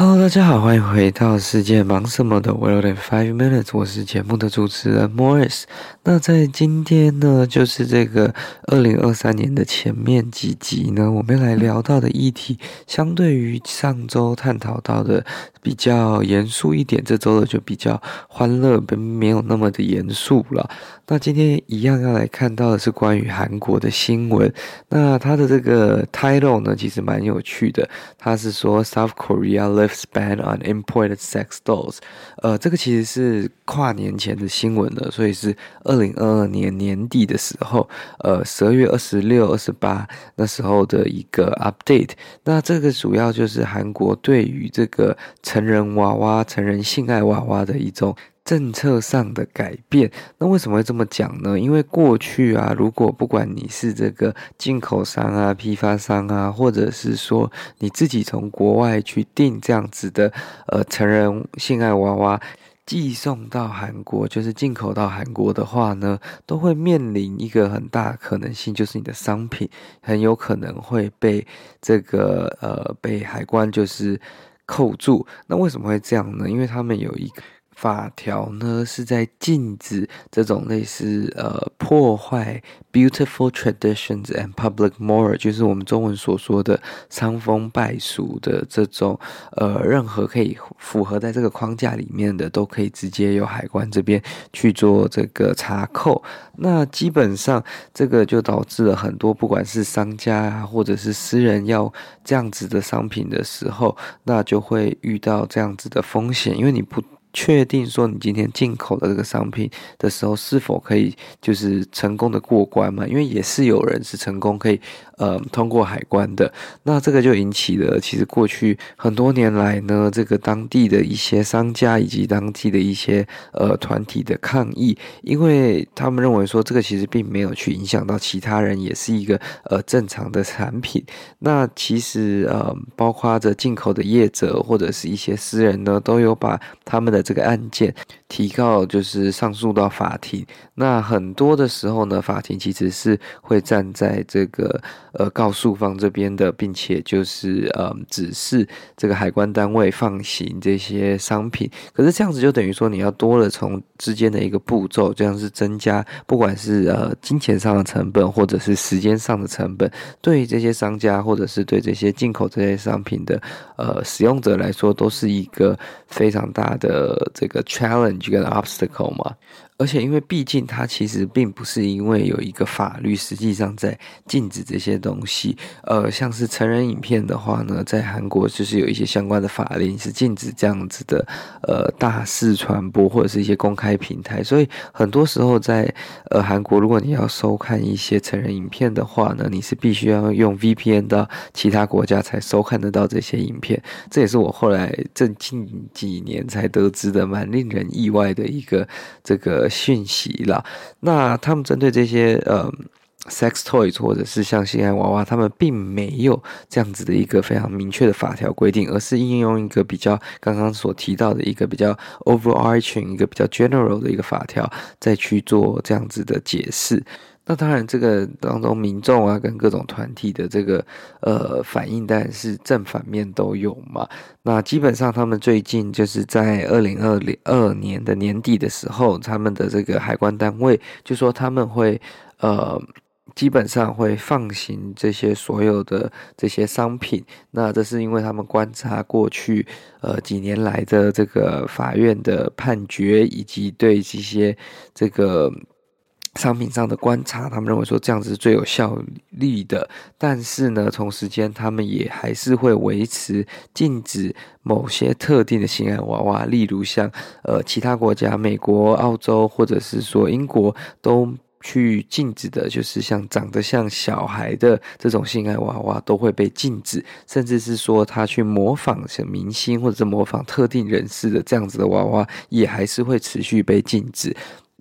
Hello，大家好，欢迎回到世界忙什么的 World in Five Minutes，我是节目的主持人 Morris。那在今天呢，就是这个二零二三年的前面几集呢，我们来聊到的议题，相对于上周探讨到的比较严肃一点，这周的就比较欢乐，并没有那么的严肃了。那今天一样要来看到的是关于韩国的新闻。那它的这个 title 呢，其实蛮有趣的。它是说 South Korea span on imported sex dolls。呃，这个其实是跨年前的新闻了，所以是二零二二年年底的时候，呃，十二月二十六、二十八那时候的一个 update。那这个主要就是韩国对于这个成人娃娃、成人性爱娃娃的一种。政策上的改变，那为什么会这么讲呢？因为过去啊，如果不管你是这个进口商啊、批发商啊，或者是说你自己从国外去订这样子的呃成人性爱娃娃寄送到韩国，就是进口到韩国的话呢，都会面临一个很大可能性，就是你的商品很有可能会被这个呃被海关就是扣住。那为什么会这样呢？因为他们有一。法条呢是在禁止这种类似呃破坏 beautiful traditions and public moral，就是我们中文所说的伤风败俗的这种呃任何可以符合在这个框架里面的，都可以直接由海关这边去做这个查扣。那基本上这个就导致了很多不管是商家啊或者是私人要这样子的商品的时候，那就会遇到这样子的风险，因为你不。确定说你今天进口的这个商品的时候，是否可以就是成功的过关嘛？因为也是有人是成功可以呃通过海关的。那这个就引起了其实过去很多年来呢，这个当地的一些商家以及当地的一些呃团体的抗议，因为他们认为说这个其实并没有去影响到其他人，也是一个呃正常的产品。那其实呃包括着进口的业者或者是一些私人呢，都有把他们的。这个案件。提告就是上诉到法庭，那很多的时候呢，法庭其实是会站在这个呃告诉方这边的，并且就是呃指示这个海关单位放行这些商品。可是这样子就等于说你要多了从之间的一个步骤，这样是增加不管是呃金钱上的成本或者是时间上的成本，对于这些商家或者是对这些进口这些商品的呃使用者来说，都是一个非常大的。这个 challenge 跟 obstacle 嘛。而且，因为毕竟它其实并不是因为有一个法律实际上在禁止这些东西，呃，像是成人影片的话呢，在韩国就是有一些相关的法令是禁止这样子的，呃，大肆传播或者是一些公开平台。所以很多时候在呃韩国，如果你要收看一些成人影片的话呢，你是必须要用 VPN 到其他国家才收看得到这些影片。这也是我后来这近几年才得知的蛮令人意外的一个这个。讯息啦，那他们针对这些呃 sex toys 或者是像性爱娃娃，他们并没有这样子的一个非常明确的法条规定，而是应用一个比较刚刚所提到的一个比较 overarching 一个比较 general 的一个法条，再去做这样子的解释。那当然，这个当中民众啊，跟各种团体的这个呃反应，当然是正反面都有嘛。那基本上，他们最近就是在二零二零二年的年底的时候，他们的这个海关单位就说他们会呃基本上会放行这些所有的这些商品。那这是因为他们观察过去呃几年来的这个法院的判决，以及对这些这个。商品上的观察，他们认为说这样子是最有效率的。但是呢，同时间他们也还是会维持禁止某些特定的性爱娃娃，例如像呃其他国家，美国、澳洲或者是说英国都去禁止的，就是像长得像小孩的这种性爱娃娃都会被禁止，甚至是说他去模仿像明星或者是模仿特定人士的这样子的娃娃，也还是会持续被禁止。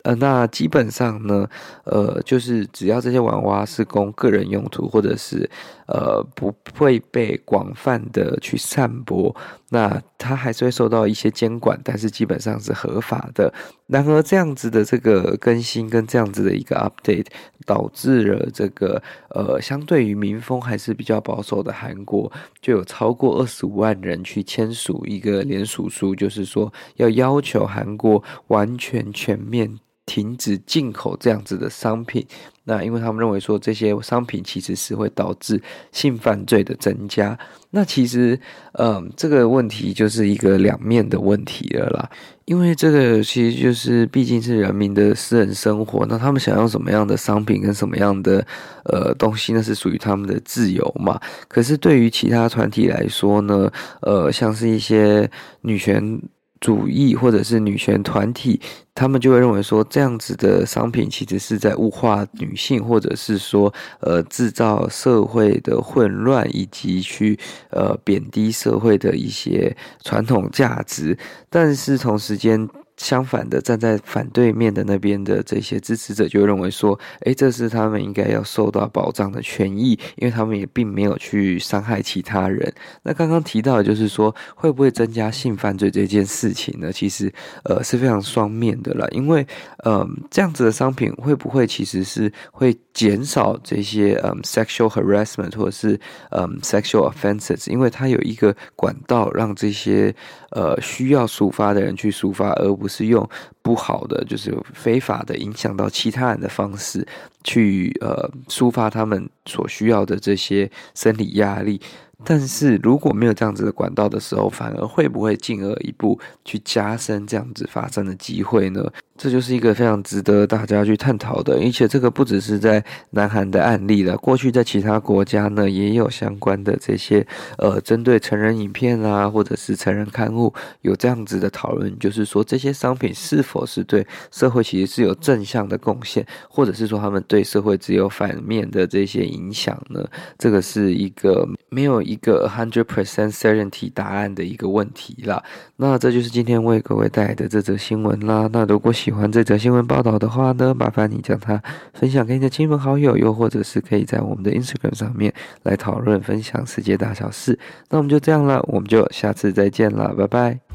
呃，那基本上呢，呃，就是只要这些娃娃是供个人用途，或者是呃不会被广泛的去散播，那它还是会受到一些监管，但是基本上是合法的。然而，这样子的这个更新跟这样子的一个 update，导致了这个呃，相对于民风还是比较保守的韩国，就有超过二十五万人去签署一个联署书，就是说要要求韩国完全全面。停止进口这样子的商品，那因为他们认为说这些商品其实是会导致性犯罪的增加。那其实，嗯，这个问题就是一个两面的问题了啦。因为这个其实就是毕竟是人民的私人生活，那他们想要什么样的商品跟什么样的呃东西，那是属于他们的自由嘛。可是对于其他团体来说呢，呃，像是一些女权。主义或者是女权团体，他们就会认为说，这样子的商品其实是在物化女性，或者是说，呃，制造社会的混乱，以及去呃贬低社会的一些传统价值。但是同时间，相反的，站在反对面的那边的这些支持者就认为说，诶，这是他们应该要受到保障的权益，因为他们也并没有去伤害其他人。那刚刚提到的就是说，会不会增加性犯罪这件事情呢？其实，呃，是非常双面的啦，因为，嗯、呃，这样子的商品会不会其实是会减少这些嗯、呃、sexual harassment 或者是嗯、呃、sexual offenses，因为它有一个管道让这些呃需要抒发的人去抒发，而不是用不好的，就是非法的影响到其他人的方式去呃抒发他们所需要的这些生理压力。但是如果没有这样子的管道的时候，反而会不会进而一步去加深这样子发生的机会呢？这就是一个非常值得大家去探讨的，而且这个不只是在南韩的案例了，过去在其他国家呢也有相关的这些呃，针对成人影片啊，或者是成人刊物有这样子的讨论，就是说这些商品是否是对社会其实是有正向的贡献，或者是说他们对社会只有反面的这些影响呢？这个是一个没有一个 hundred percent certainty 答案的一个问题啦。那这就是今天为各位带来的这则新闻啦。那如果喜欢这则新闻报道的话呢，麻烦你将它分享给你的亲朋好友，又或者是可以在我们的 Instagram 上面来讨论分享世界大小事。那我们就这样了，我们就下次再见了，拜拜。